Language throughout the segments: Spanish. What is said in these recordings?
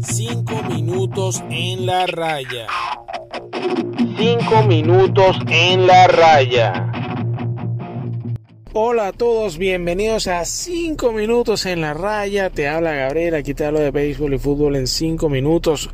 Cinco minutos en la raya. Cinco minutos en la raya. Hola a todos, bienvenidos a 5 minutos en la raya. Te habla Gabriel, aquí te hablo de béisbol y fútbol en 5 minutos.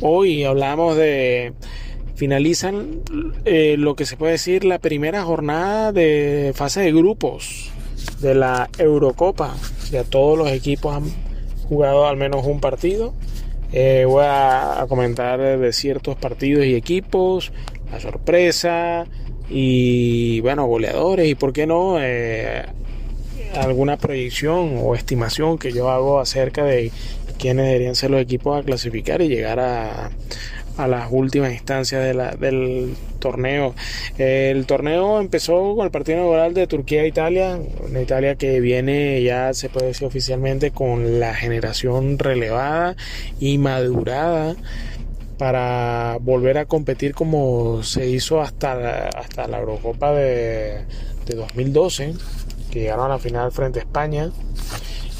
Hoy hablamos de... Finalizan eh, lo que se puede decir la primera jornada de fase de grupos de la Eurocopa. Todos los equipos han jugado al menos un partido. Eh, voy a, comentar de ciertos partidos y equipos, la sorpresa, y bueno, goleadores y por qué no eh, alguna proyección o estimación que yo hago acerca de quiénes deberían ser los equipos a clasificar y llegar a, a las últimas instancias del torneo. El torneo empezó con el partido inaugural de Turquía-Italia, una Italia que viene ya se puede decir oficialmente con la generación relevada y madurada para volver a competir como se hizo hasta la, hasta la Eurocopa de, 2012, que llegaron a la final frente a España.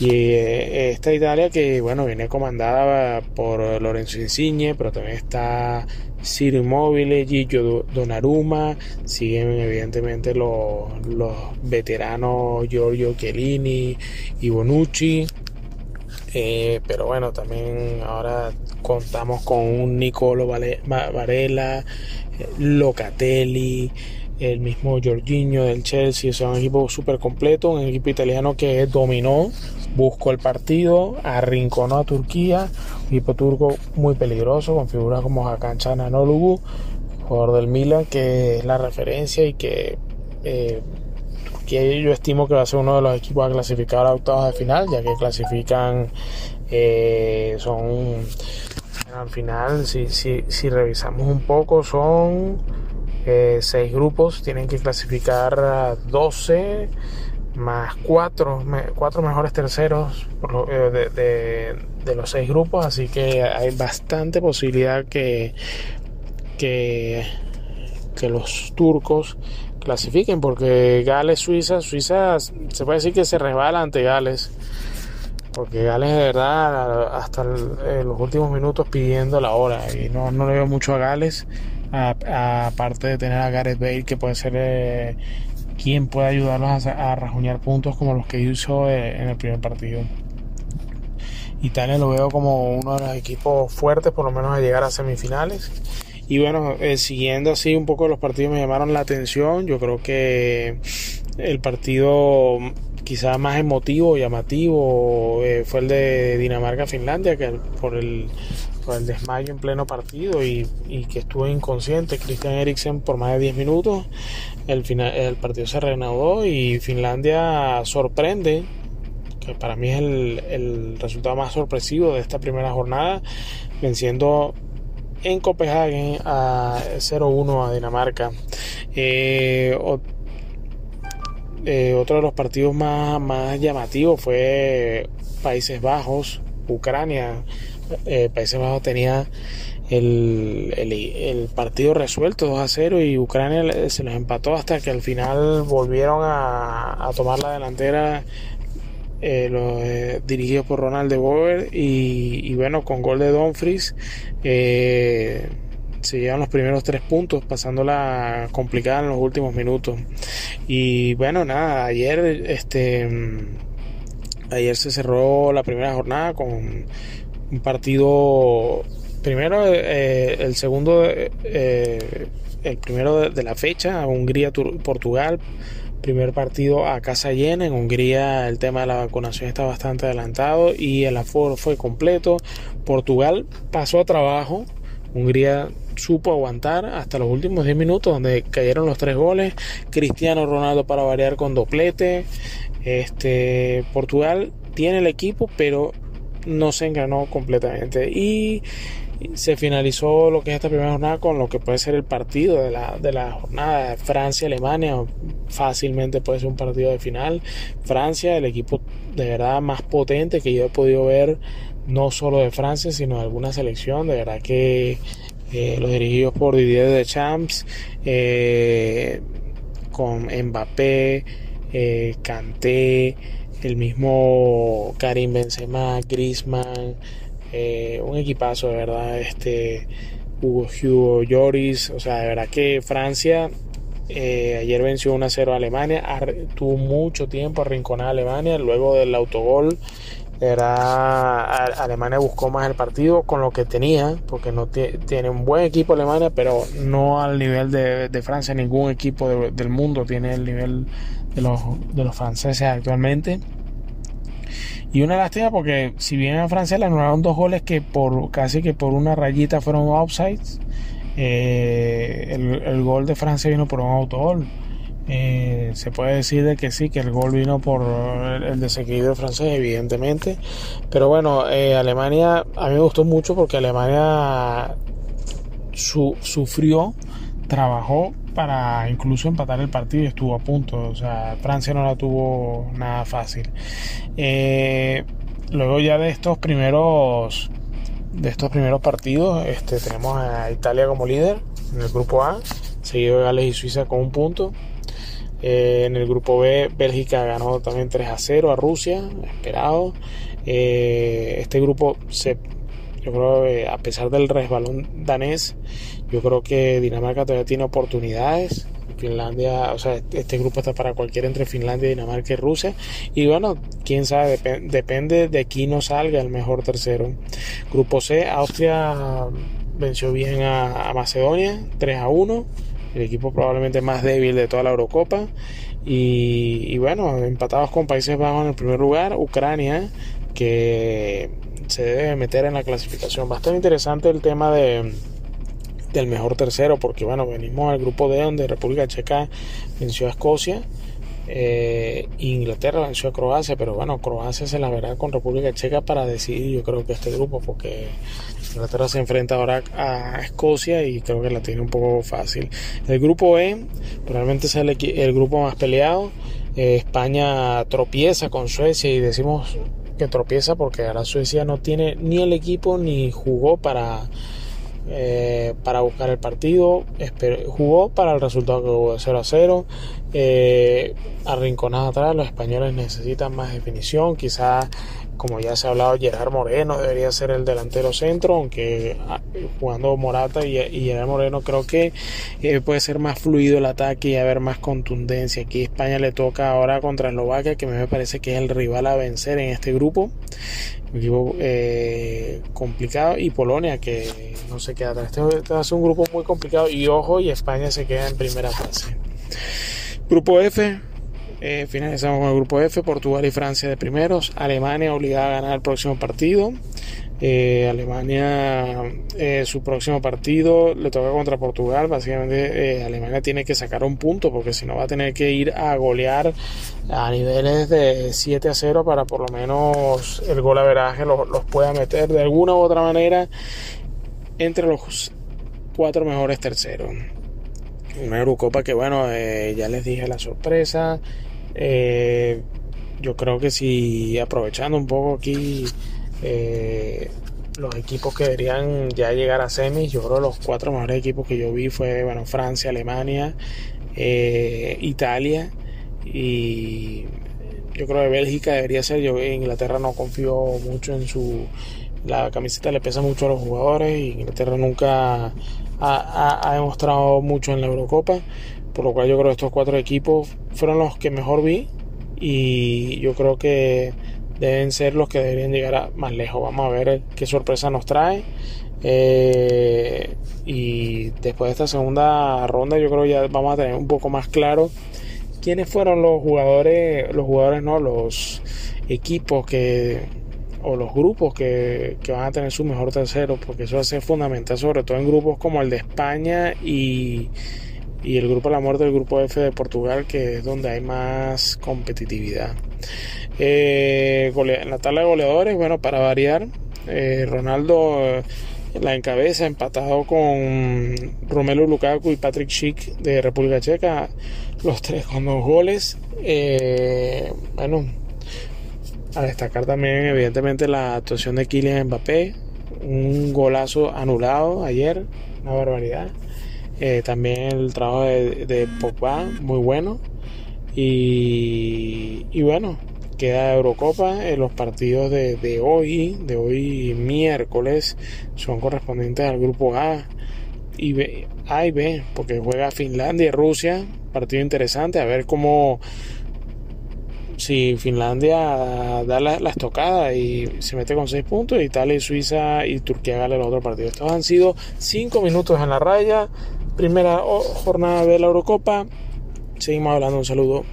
Y eh, esta Italia que, bueno, viene comandada por Lorenzo Insigne, pero también está Ciro Immobile, Gillo Donnarumma, siguen evidentemente los, los veteranos Giorgio Chiellini y Bonucci. Eh, pero bueno, también ahora contamos con un Nicolo Varela, eh, Locatelli, el mismo Jorginho del Chelsea, es un equipo súper completo, un equipo italiano que dominó, buscó el partido, arrinconó a Turquía, un equipo turco muy peligroso, con figuras como Hakan Çalhanoğlu, jugador del Milan, que es la referencia y que eh, yo estimo que va a ser uno de los equipos a clasificar a octavos de final, ya que clasifican, eh, son, al final, si, si, si revisamos un poco, son eh, seis grupos, tienen que clasificar a 12 más cuatro, cuatro mejores terceros eh, de, de, los seis grupos, así que hay bastante posibilidad que, que, que los turcos clasifiquen, porque Gales, Suiza, Suiza se puede decir que se resbala ante Gales, porque Gales de verdad hasta los últimos minutos pidiendo la hora y no, no le veo mucho a Gales, aparte de tener a Gareth Bale que puede ser eh, quien pueda ayudarlos a, a, rajuñar puntos como los que hizo eh, en el primer partido. Italia lo veo como uno de los equipos fuertes, por lo menos a llegar a semifinales. Y bueno, eh, siguiendo así un poco los partidos me llamaron la atención. Yo creo que el partido quizás más emotivo, llamativo, eh, fue el de Dinamarca-Finlandia, que por el, por el desmayo en pleno partido y, y que estuvo inconsciente Christian Eriksen por más de 10 minutos. El, final, el partido se reanudó y Finlandia sorprende que para mí es el, el resultado más sorpresivo de esta primera jornada, venciendo en Copenhague a 0-1 a Dinamarca. Eh, eh, otro de los partidos más, más llamativos fue Países Bajos, Ucrania. Eh, Países Bajos tenía el, el, partido resuelto 2 a 0 y Ucrania se los empató hasta que al final volvieron a, tomar la delantera eh, eh, dirigido por Ronald de Boer y, bueno, con gol de Dumfries eh, se llevan los primeros tres puntos, pasándola complicada en los últimos minutos. Y bueno, nada, ayer este ayer se cerró la primera jornada con un partido primero el segundo el primero de, la fecha Hungría Portugal primer partido a casa llena. En Hungría el tema de la vacunación está bastante adelantado y el aforo fue completo. Portugal pasó a trabajo. Hungría supo aguantar hasta los últimos 10 minutos donde cayeron los tres goles. Cristiano Ronaldo para variar con doplete. Este, Portugal tiene el equipo pero no se enganó completamente. Y se finalizó lo que es esta primera jornada con lo que puede ser el partido de la, de la jornada Francia-Alemania fácilmente puede ser un partido de final Francia el equipo de verdad más potente que yo he podido ver no solo de Francia sino de alguna selección. De verdad que eh, los dirigidos por Didier Deschamps eh, con Mbappé eh, Kanté el mismo Karim Benzema, Griezmann, eh, un equipazo de verdad, este Hugo Hugo Lloris, o sea, de verdad que Francia ayer venció 1-0 a Alemania, tuvo mucho tiempo arrinconada a Alemania, luego del autogol era Alemania buscó más el partido con lo que tenía, porque no tiene un buen equipo Alemania, pero no al nivel de, Francia. Ningún equipo del mundo tiene el nivel de los, de los franceses actualmente. Y una lástima porque si bien a Francia le anularon dos goles que por casi que por una rayita fueron offsides, eh, el, el, gol de Francia vino por un autogol. Se puede decir de que sí, que el gol vino por el, desequilibrio francés, evidentemente. Pero bueno, eh, Alemania, a mí me gustó mucho porque Alemania sufrió, trabajó para incluso empatar el partido y estuvo a punto. O sea, Francia no la tuvo nada fácil. Eh, luego ya de estos primeros de estos primeros partidos, este, tenemos a Italia como líder en el grupo A, seguido de Gales y Suiza con un punto. Eh, en el grupo B, Bélgica ganó también 3 a 0 a Rusia, esperado. Eh, este grupo, se, yo creo, eh, a pesar del resbalón danés, yo creo que Dinamarca todavía tiene oportunidades. Finlandia, o sea, este grupo está para cualquiera entre Finlandia, Dinamarca y Rusia. Y bueno, quién sabe, depende de quién no salga el mejor tercero. Grupo C, Austria venció bien a, a Macedonia, 3 a 1 el equipo probablemente más débil de toda la Eurocopa. Y, bueno, empatados con Países Bajos en el primer lugar, Ucrania, que se debe meter en la clasificación. Bastante interesante el tema de del mejor tercero, porque bueno, venimos al grupo D donde República Checa venció a Escocia. Eh, Inglaterra venció a Croacia, pero bueno, Croacia se la verá con República Checa para decidir, yo creo que este grupo, porque Inglaterra se enfrenta ahora a Escocia y creo que la tiene un poco fácil. El grupo E probablemente sea el, grupo más peleado. Eh, España tropieza con Suecia y decimos que tropieza porque ahora Suecia no tiene ni el equipo ni jugó para eh, para buscar el partido. Jugó para el resultado que hubo de 0 a 0. Eh, arrinconados atrás, los españoles necesitan más definición. Quizás, como ya se ha hablado, Gerard Moreno debería ser el delantero centro, aunque ah, jugando Morata y, Gerard Moreno creo que eh, puede ser más fluido el ataque y haber más contundencia. Aquí España le toca ahora contra Eslovaquia, que me parece que es el rival a vencer en este grupo equipo eh, complicado y Polonia que no se queda atrás. Este, este, ser un grupo muy complicado y ojo y España se queda en primera fase. Grupo F, eh, finalizamos con el grupo F, Portugal y Francia de primeros, Alemania obligada a ganar el próximo partido, eh, Alemania, eh, su próximo partido le toca contra Portugal. Básicamente, Alemania tiene que sacar un punto porque si no va a tener que ir a golear a niveles de 7 a 0 para por lo menos el gol a veraje los, los pueda meter de alguna u otra manera entre los cuatro mejores terceros. Una Eurocopa que, bueno, ya les dije la sorpresa. yo creo que si aprovechando un poco aquí eh, los equipos que deberían ya llegar a semis, yo creo los cuatro mejores equipos que yo vi fue bueno, Francia, Alemania, eh, Italia y yo creo que Bélgica debería ser, yo en Inglaterra no confío mucho en su la camiseta le pesa mucho a los jugadores y Inglaterra nunca ha, ha, demostrado mucho en la Eurocopa por lo cual yo creo que estos cuatro equipos fueron los que mejor vi y yo creo que deben ser los que deberían llegar a más lejos. Vamos a ver qué sorpresa nos trae. Eh, y después de esta segunda ronda yo creo ya vamos a tener un poco más claro quiénes fueron los jugadores, los jugadores no, los equipos que o los grupos que, que van a tener su mejor tercero, porque eso va fundamental, sobre todo en grupos como el de España y, y el grupo de la muerte, el grupo F de Portugal, que es donde hay más competitividad. Eh, en la tabla de goleadores, bueno, para variar, eh, Ronaldo eh, la encabeza, empatado con Romelu Lukaku y Patrick Schick de República Checa, los tres con dos goles. bueno, a destacar también, evidentemente, la actuación de Kylian Mbappé, un golazo anulado ayer, una barbaridad. también el trabajo de, de Pogba, muy bueno. Y, y bueno, queda Eurocopa. en los partidos de, de, hoy, de hoy miércoles, son correspondientes al grupo A y B, A y B, porque juega Finlandia y Rusia. Partido interesante, a ver cómo si Finlandia da la, la, estocada y se mete con 6 puntos, Italia Suiza y Turquía gana el otro partido. Estos han sido 5 minutos en la raya. Primera jornada de la Eurocopa. Seguimos hablando. Un saludo.